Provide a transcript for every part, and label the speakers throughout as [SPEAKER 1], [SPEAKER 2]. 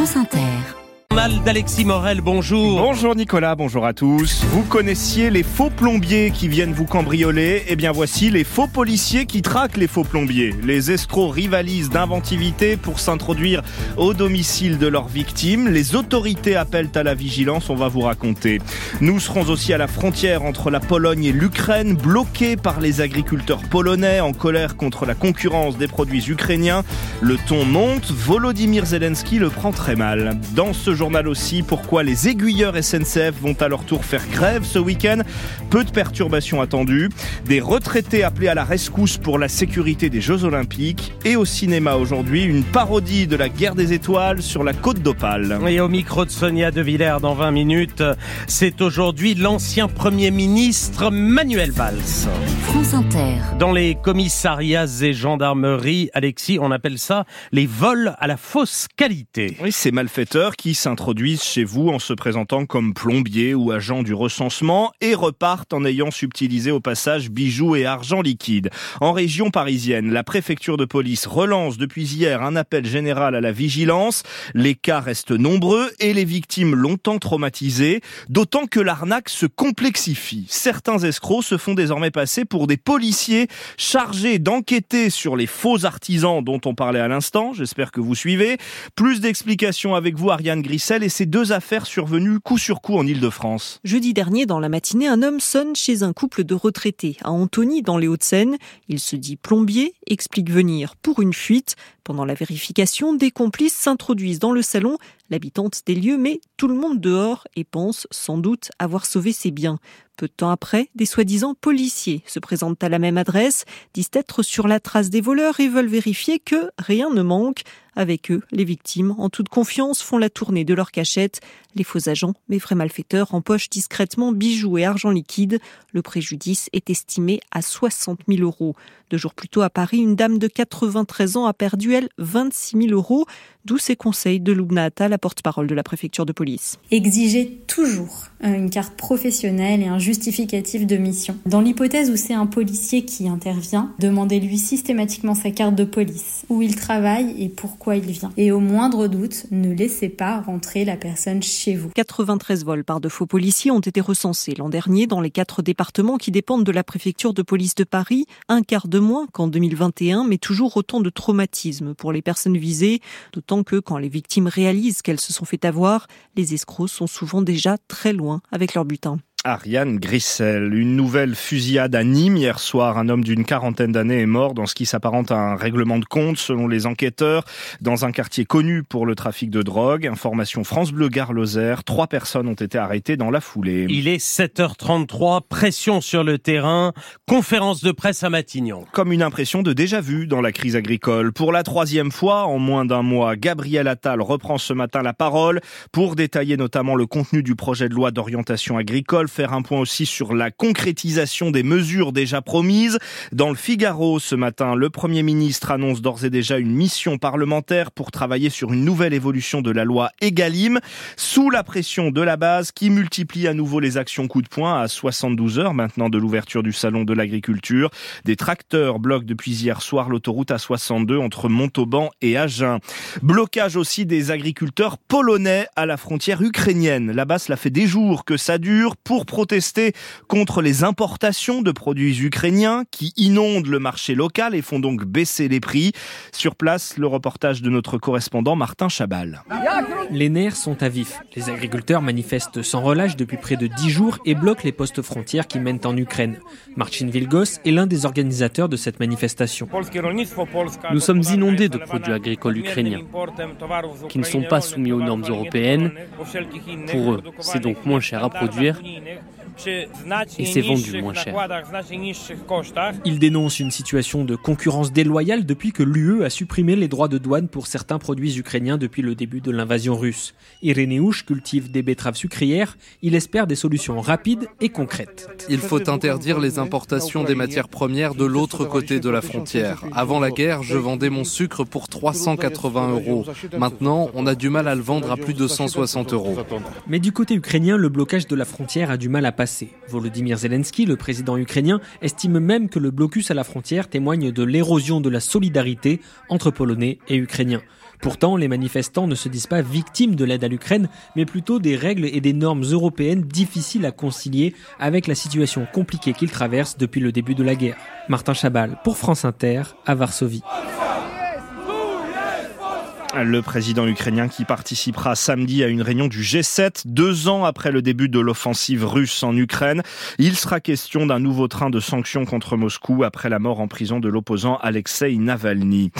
[SPEAKER 1] France Inter
[SPEAKER 2] d'Alexis Morel, bonjour.
[SPEAKER 3] Bonjour Nicolas, bonjour à tous. Vous connaissiez les faux plombiers qui viennent vous cambrioler? Eh bien voici les faux policiers qui traquent les faux plombiers. Les escrocs rivalisent d'inventivité pour s'introduire au domicile de leurs victimes. Les autorités appellent à la vigilance, on va vous raconter. Nous serons aussi à la frontière entre la Pologne et l'Ukraine, bloqués par les agriculteurs polonais en colère contre la concurrence des produits ukrainiens. Le ton monte, Volodymyr Zelensky le prend très mal. Dans ce journal aussi pourquoi les aiguilleurs SNCF vont à leur tour faire grève ce week-end. Peu de perturbations attendues. Des retraités appelés à la rescousse pour la sécurité des Jeux Olympiques. Et au cinéma aujourd'hui, une parodie de la guerre des étoiles sur la côte d'Opale.
[SPEAKER 2] Et au micro de Sonia De Villers dans 20 minutes, c'est aujourd'hui l'ancien Premier ministre Manuel Valls.
[SPEAKER 1] France Inter.
[SPEAKER 2] Dans les commissariats et gendarmeries, Alexis, on appelle ça les vols à la fausse qualité.
[SPEAKER 3] Oui, ces malfaiteurs qui s'introduisent chez vous en se présentant comme plombier ou agent du recensement et repartent en ayant subtilisé au passage bijoux et argent liquide. En région parisienne, la préfecture de police relance depuis hier un appel général à la vigilance. Les cas restent nombreux et les victimes longtemps traumatisées, d'autant que l'arnaque se complexifie. Certains escrocs se font désormais passer pour des policiers chargés d'enquêter sur les faux artisans dont on parlait à l'instant. J'espère que vous suivez. Plus d'explications avec vous, Ariane Gris et ces deux affaires survenues coup sur coup en Ile-de-France.
[SPEAKER 4] Jeudi dernier, dans la matinée, un homme sonne chez un couple de retraités à Antony, dans les Hauts-de-Seine. Il se dit plombier, explique venir pour une fuite. Pendant la vérification, des complices s'introduisent dans le salon, l'habitante des lieux met tout le monde dehors et pense sans doute avoir sauvé ses biens. Peu de temps après, des soi-disant policiers se présentent à la même adresse, disent être sur la trace des voleurs et veulent vérifier que rien ne manque. Avec eux, les victimes, en toute confiance, font la tournée de leur cachette. Les faux agents, mais vrais malfaiteurs, empochent discrètement bijoux et argent liquide. Le préjudice est estimé à 60 000 euros. Deux jours plus tôt à Paris, une dame de 93 ans a perdu, elle, 26 000 euros. D'où ces conseils de Loubna la porte-parole de la préfecture de police.
[SPEAKER 5] Exigez toujours euh, une carte professionnelle et un justificatif de mission. Dans l'hypothèse où c'est un policier qui intervient, demandez-lui systématiquement sa carte de police, où il travaille et pourquoi il vient. Et au moindre doute, ne laissez pas rentrer la personne chez vous.
[SPEAKER 4] 93 vols par de faux policiers ont été recensés l'an dernier dans les quatre départements qui dépendent de la préfecture de police de Paris, un quart de moins qu'en 2021, mais toujours autant de traumatismes pour les personnes visées, d'autant que quand les victimes réalisent qu'elles se sont fait avoir, les escrocs sont souvent déjà très loin avec leur butin.
[SPEAKER 3] Ariane Grissel. Une nouvelle fusillade à Nîmes hier soir. Un homme d'une quarantaine d'années est mort dans ce qui s'apparente à un règlement de compte selon les enquêteurs dans un quartier connu pour le trafic de drogue. Information France Bleu Gare Lozère. Trois personnes ont été arrêtées dans la foulée.
[SPEAKER 2] Il est 7h33. Pression sur le terrain. Conférence de presse à Matignon.
[SPEAKER 3] Comme une impression de déjà vu dans la crise agricole. Pour la troisième fois en moins d'un mois, Gabriel Attal reprend ce matin la parole pour détailler notamment le contenu du projet de loi d'orientation agricole faire un point aussi sur la concrétisation des mesures déjà promises. Dans le Figaro ce matin, le Premier ministre annonce d'ores et déjà une mission parlementaire pour travailler sur une nouvelle évolution de la loi Egalim, sous la pression de la base qui multiplie à nouveau les actions coup de poing à 72 heures maintenant de l'ouverture du salon de l'agriculture. Des tracteurs bloquent depuis hier soir l'autoroute A62 entre Montauban et Agen. Blocage aussi des agriculteurs polonais à la frontière ukrainienne. Là-bas, cela fait des jours que ça dure pour pour protester contre les importations de produits ukrainiens qui inondent le marché local et font donc baisser les prix. Sur place, le reportage de notre correspondant Martin Chabal.
[SPEAKER 6] Les nerfs sont à vif. Les agriculteurs manifestent sans relâche depuis près de 10 jours et bloquent les postes frontières qui mènent en Ukraine. Marcin Vilgos est l'un des organisateurs de cette manifestation.
[SPEAKER 7] Nous sommes inondés de produits agricoles ukrainiens qui ne sont pas soumis aux normes européennes. Pour eux, c'est donc moins cher à produire nich et c'est vendu moins cher.
[SPEAKER 6] Il dénonce une situation de concurrence déloyale depuis que l'UE a supprimé les droits de douane pour certains produits ukrainiens depuis le début de l'invasion russe. Irénéouche cultive des betteraves sucrières. Il espère des solutions rapides et concrètes.
[SPEAKER 8] Il faut interdire les importations des matières premières de l'autre côté de la frontière. Avant la guerre, je vendais mon sucre pour 380 euros. Maintenant, on a du mal à le vendre à plus de 160 euros.
[SPEAKER 6] Mais du côté ukrainien, le blocage de la frontière a du mal à Volodymyr Zelensky, le président ukrainien, estime même que le blocus à la frontière témoigne de l'érosion de la solidarité entre Polonais et Ukrainiens. Pourtant, les manifestants ne se disent pas victimes de l'aide à l'Ukraine, mais plutôt des règles et des normes européennes difficiles à concilier avec la situation compliquée qu'ils traversent depuis le début de la guerre. Martin Chabal pour France Inter à Varsovie.
[SPEAKER 3] Le président ukrainien qui participera samedi à une réunion du G7, deux ans après le début de l'offensive russe en Ukraine. Il sera question d'un nouveau train de sanctions contre Moscou après la mort en prison de l'opposant Alexei Navalny.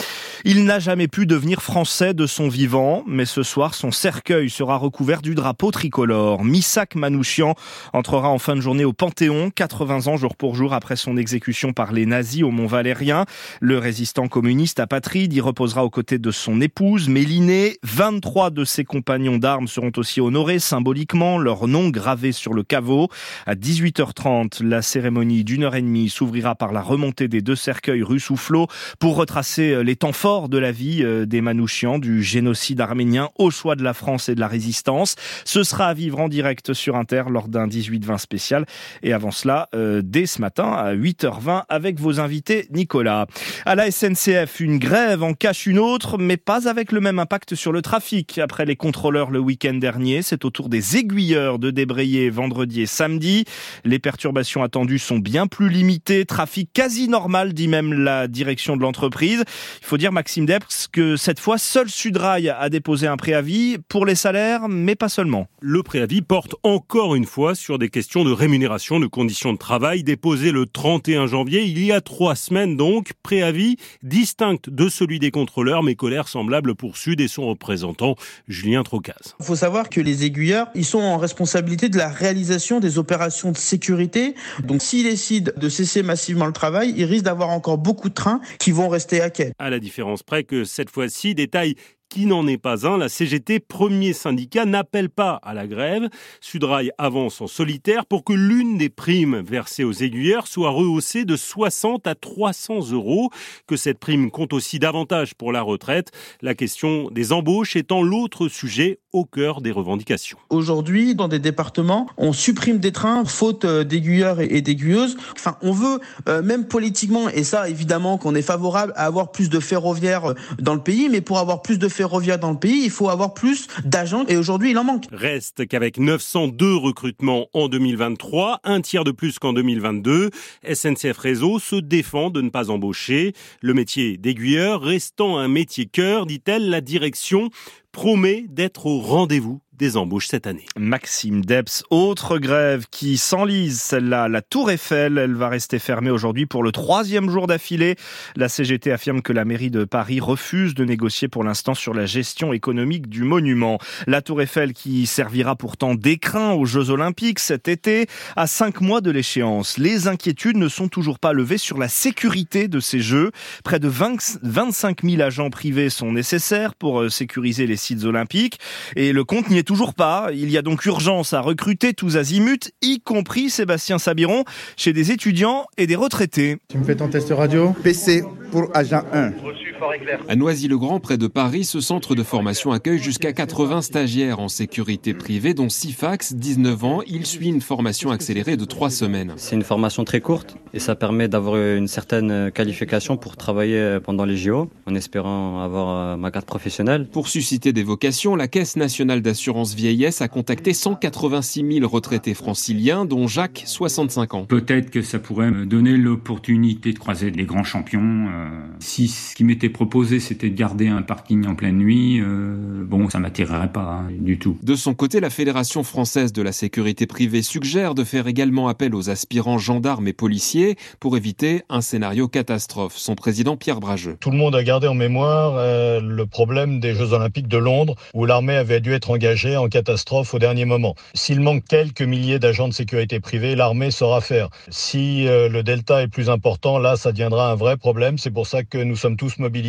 [SPEAKER 3] Il n'a jamais pu devenir français de son vivant, mais ce soir, son cercueil sera recouvert du drapeau tricolore. Misak Manouchian entrera en fin de journée au Panthéon, 80 ans jour pour jour après son exécution par les nazis au Mont Valérien. Le résistant communiste apatride y reposera aux côtés de son épouse Méliné. 23 de ses compagnons d'armes seront aussi honorés symboliquement, leur nom gravé sur le caveau. À 18h30, la cérémonie d'une heure et demie s'ouvrira par la remontée des deux cercueils russes ou flots pour retracer euh, les temps forts de la vie euh, des Manouchians, du génocide arménien au choix de la France et de la résistance. Ce sera à vivre en direct sur Inter lors d'un 18-20 spécial. Et avant cela, euh, dès ce matin à 8h20 avec vos invités Nicolas. À la SNCF, une grève en cache une autre, mais pas avec le même impact sur le trafic. Après les contrôleurs le week-end dernier, c'est au tour des aiguilleurs de débrayer vendredi et samedi. Les perturbations attendues sont bien plus limitées. Trafic quasi normal, dit même la direction de l'entreprise. Il faut dire, Maxime Depps, que cette fois, seul Sudrail a déposé un préavis pour les salaires, mais pas seulement.
[SPEAKER 1] Le préavis porte encore une fois sur des questions de rémunération, de conditions de travail, déposé le 31 janvier, il y a trois semaines donc. Préavis distinct de celui des contrôleurs, mais colère semblable pour Sud et son représentant Julien Trocaz.
[SPEAKER 9] Il faut savoir que les aiguilleurs, ils sont en responsabilité de la réalisation des opérations de sécurité. Donc s'ils décident de cesser massivement le travail, ils risquent d'avoir encore beaucoup de trains qui vont rester à quai.
[SPEAKER 1] À la différence près que cette fois-ci, détail qui n'en est pas un. La CGT, premier syndicat, n'appelle pas à la grève. Sudrail avance en solitaire pour que l'une des primes versées aux aiguilleurs soit rehaussée de 60 à 300 euros, que cette prime compte aussi davantage pour la retraite. La question des embauches étant l'autre sujet au cœur des revendications.
[SPEAKER 9] Aujourd'hui, dans des départements, on supprime des trains faute euh, d'aiguilleurs et d'aiguilleuses. Enfin, on veut, euh, même politiquement, et ça évidemment qu'on est favorable à avoir plus de ferroviaires euh, dans le pays, mais pour avoir plus de ferroviaires, ferroviaire dans le pays, il faut avoir plus d'agents et aujourd'hui il en manque.
[SPEAKER 1] Reste qu'avec 902 recrutements en 2023, un tiers de plus qu'en 2022, SNCF Réseau se défend de ne pas embaucher. Le métier d'aiguilleur restant un métier cœur, dit-elle, la direction promet d'être au rendez-vous des embauches cette année.
[SPEAKER 3] Maxime Debs, autre grève qui s'enlise, celle-là, la Tour Eiffel, elle va rester fermée aujourd'hui pour le troisième jour d'affilée. La CGT affirme que la mairie de Paris refuse de négocier pour l'instant sur la gestion économique du monument. La Tour Eiffel qui servira pourtant d'écrin aux Jeux Olympiques cet été, à cinq mois de l'échéance. Les inquiétudes ne sont toujours pas levées sur la sécurité de ces Jeux. Près de 20, 25 000 agents privés sont nécessaires pour euh, sécuriser les sites olympiques et le compte n'y est toujours pas. Il y a donc urgence à recruter tous azimuts, y compris Sébastien Sabiron, chez des étudiants et des retraités.
[SPEAKER 10] Tu me fais ton test radio?
[SPEAKER 11] PC pour agent 1.
[SPEAKER 12] À Noisy-le-Grand, près de Paris, ce centre de formation accueille jusqu'à 80 stagiaires en sécurité privée, dont Sifax, 19 ans. Il suit une formation accélérée de 3 semaines.
[SPEAKER 13] C'est une formation très courte et ça permet d'avoir une certaine qualification pour travailler pendant les JO, en espérant avoir ma carte professionnelle.
[SPEAKER 12] Pour susciter des vocations, la Caisse nationale d'assurance vieillesse a contacté 186 000 retraités franciliens, dont Jacques, 65 ans.
[SPEAKER 14] Peut-être que ça pourrait me donner l'opportunité de croiser des grands champions. Euh, si ce qui m'était proposé, c'était de garder un parking en pleine nuit, euh, bon, ça m'attirerait pas hein, du tout.
[SPEAKER 12] De son côté, la Fédération française de la sécurité privée suggère de faire également appel aux aspirants gendarmes et policiers pour éviter un scénario catastrophe. Son président Pierre Brageux.
[SPEAKER 15] Tout le monde a gardé en mémoire euh, le problème des Jeux Olympiques de Londres, où l'armée avait dû être engagée en catastrophe au dernier moment. S'il manque quelques milliers d'agents de sécurité privée, l'armée saura faire. Si euh, le delta est plus important, là, ça deviendra un vrai problème. C'est pour ça que nous sommes tous mobilisés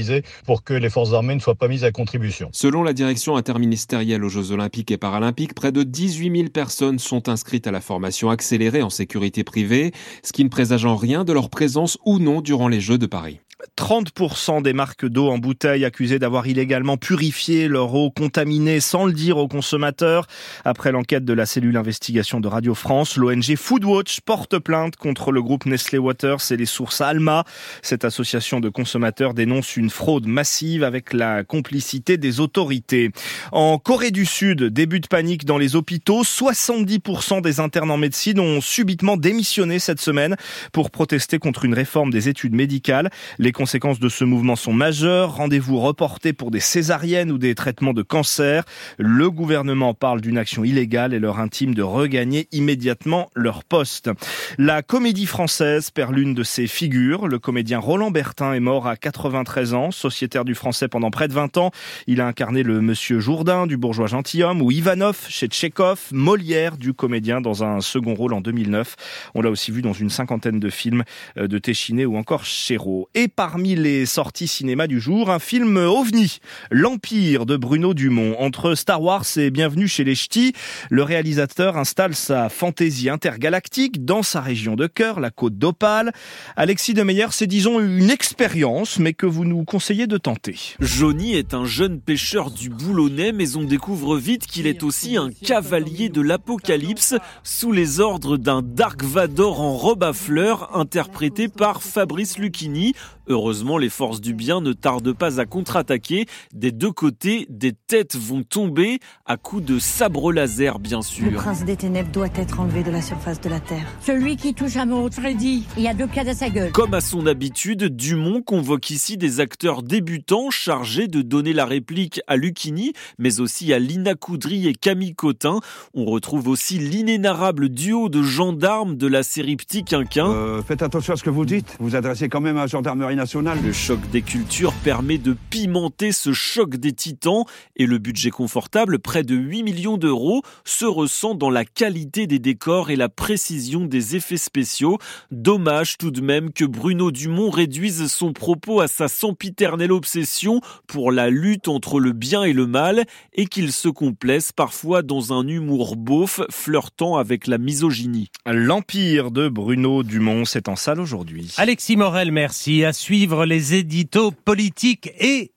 [SPEAKER 15] pour que les forces armées ne soient pas mises à contribution.
[SPEAKER 12] Selon la direction interministérielle aux Jeux Olympiques et Paralympiques, près de 18 000 personnes sont inscrites à la formation accélérée en sécurité privée, ce qui ne présage en rien de leur présence ou non durant les Jeux de Paris.
[SPEAKER 3] 30% des marques d'eau en bouteille accusées d'avoir illégalement purifié leur eau contaminée sans le dire aux consommateurs. Après l'enquête de la cellule investigation de Radio France, l'ONG Foodwatch porte plainte contre le groupe Nestlé Waters et les sources Alma. Cette association de consommateurs dénonce une fraude massive avec la complicité des autorités. En Corée du Sud, début de panique dans les hôpitaux. 70% des internes en médecine ont subitement démissionné cette semaine pour protester contre une réforme des études médicales. Les conséquences de ce mouvement sont majeures. Rendez-vous reportés pour des césariennes ou des traitements de cancer. Le gouvernement parle d'une action illégale et leur intime de regagner immédiatement leur poste. La comédie française perd l'une de ses figures. Le comédien Roland Bertin est mort à 93 ans, sociétaire du français pendant près de 20 ans. Il a incarné le monsieur Jourdain du bourgeois gentilhomme ou Ivanov chez Tchekhov, Molière du comédien dans un second rôle en 2009. On l'a aussi vu dans une cinquantaine de films euh, de Téchiné ou encore Chéreau. Parmi les sorties cinéma du jour, un film ovni, L'Empire de Bruno Dumont. Entre Star Wars et Bienvenue chez les Ch'tis, le réalisateur installe sa fantaisie intergalactique dans sa région de cœur, la côte d'Opale. Alexis de Meyer, c'est disons une expérience, mais que vous nous conseillez de tenter.
[SPEAKER 10] Johnny est un jeune pêcheur du Boulonnais, mais on découvre vite qu'il est aussi un cavalier de l'apocalypse, sous les ordres d'un Dark Vador en robe à fleurs, interprété par Fabrice Lucchini, Heureusement, les forces du bien ne tardent pas à contre-attaquer. Des deux côtés, des têtes vont tomber à coups de sabre laser, bien sûr.
[SPEAKER 16] Le prince des ténèbres doit être enlevé de la surface de la Terre.
[SPEAKER 17] Celui qui touche à mon Freddy, il y a deux cas à sa gueule.
[SPEAKER 10] Comme à son habitude, Dumont convoque ici des acteurs débutants chargés de donner la réplique à Lucchini, mais aussi à Lina Coudry et Camille Cotin. On retrouve aussi l'inénarrable duo de gendarmes de la série Petit Quinquin.
[SPEAKER 18] Euh, faites attention à ce que vous dites. Vous adressez quand même à la gendarmerie nationale.
[SPEAKER 10] Le choc des cultures permet de pimenter ce choc des titans et le budget confortable, près de 8 millions d'euros, se ressent dans la qualité des décors et la précision des effets spéciaux. Dommage tout de même que Bruno Dumont réduise son propos à sa sempiternelle obsession pour la lutte entre le bien et le mal et qu'il se complaise parfois dans un humour beauf flirtant avec la misogynie.
[SPEAKER 3] L'Empire de Bruno Dumont, c'est en salle aujourd'hui.
[SPEAKER 2] Alexis Morel, merci. À suivre les éditos politiques et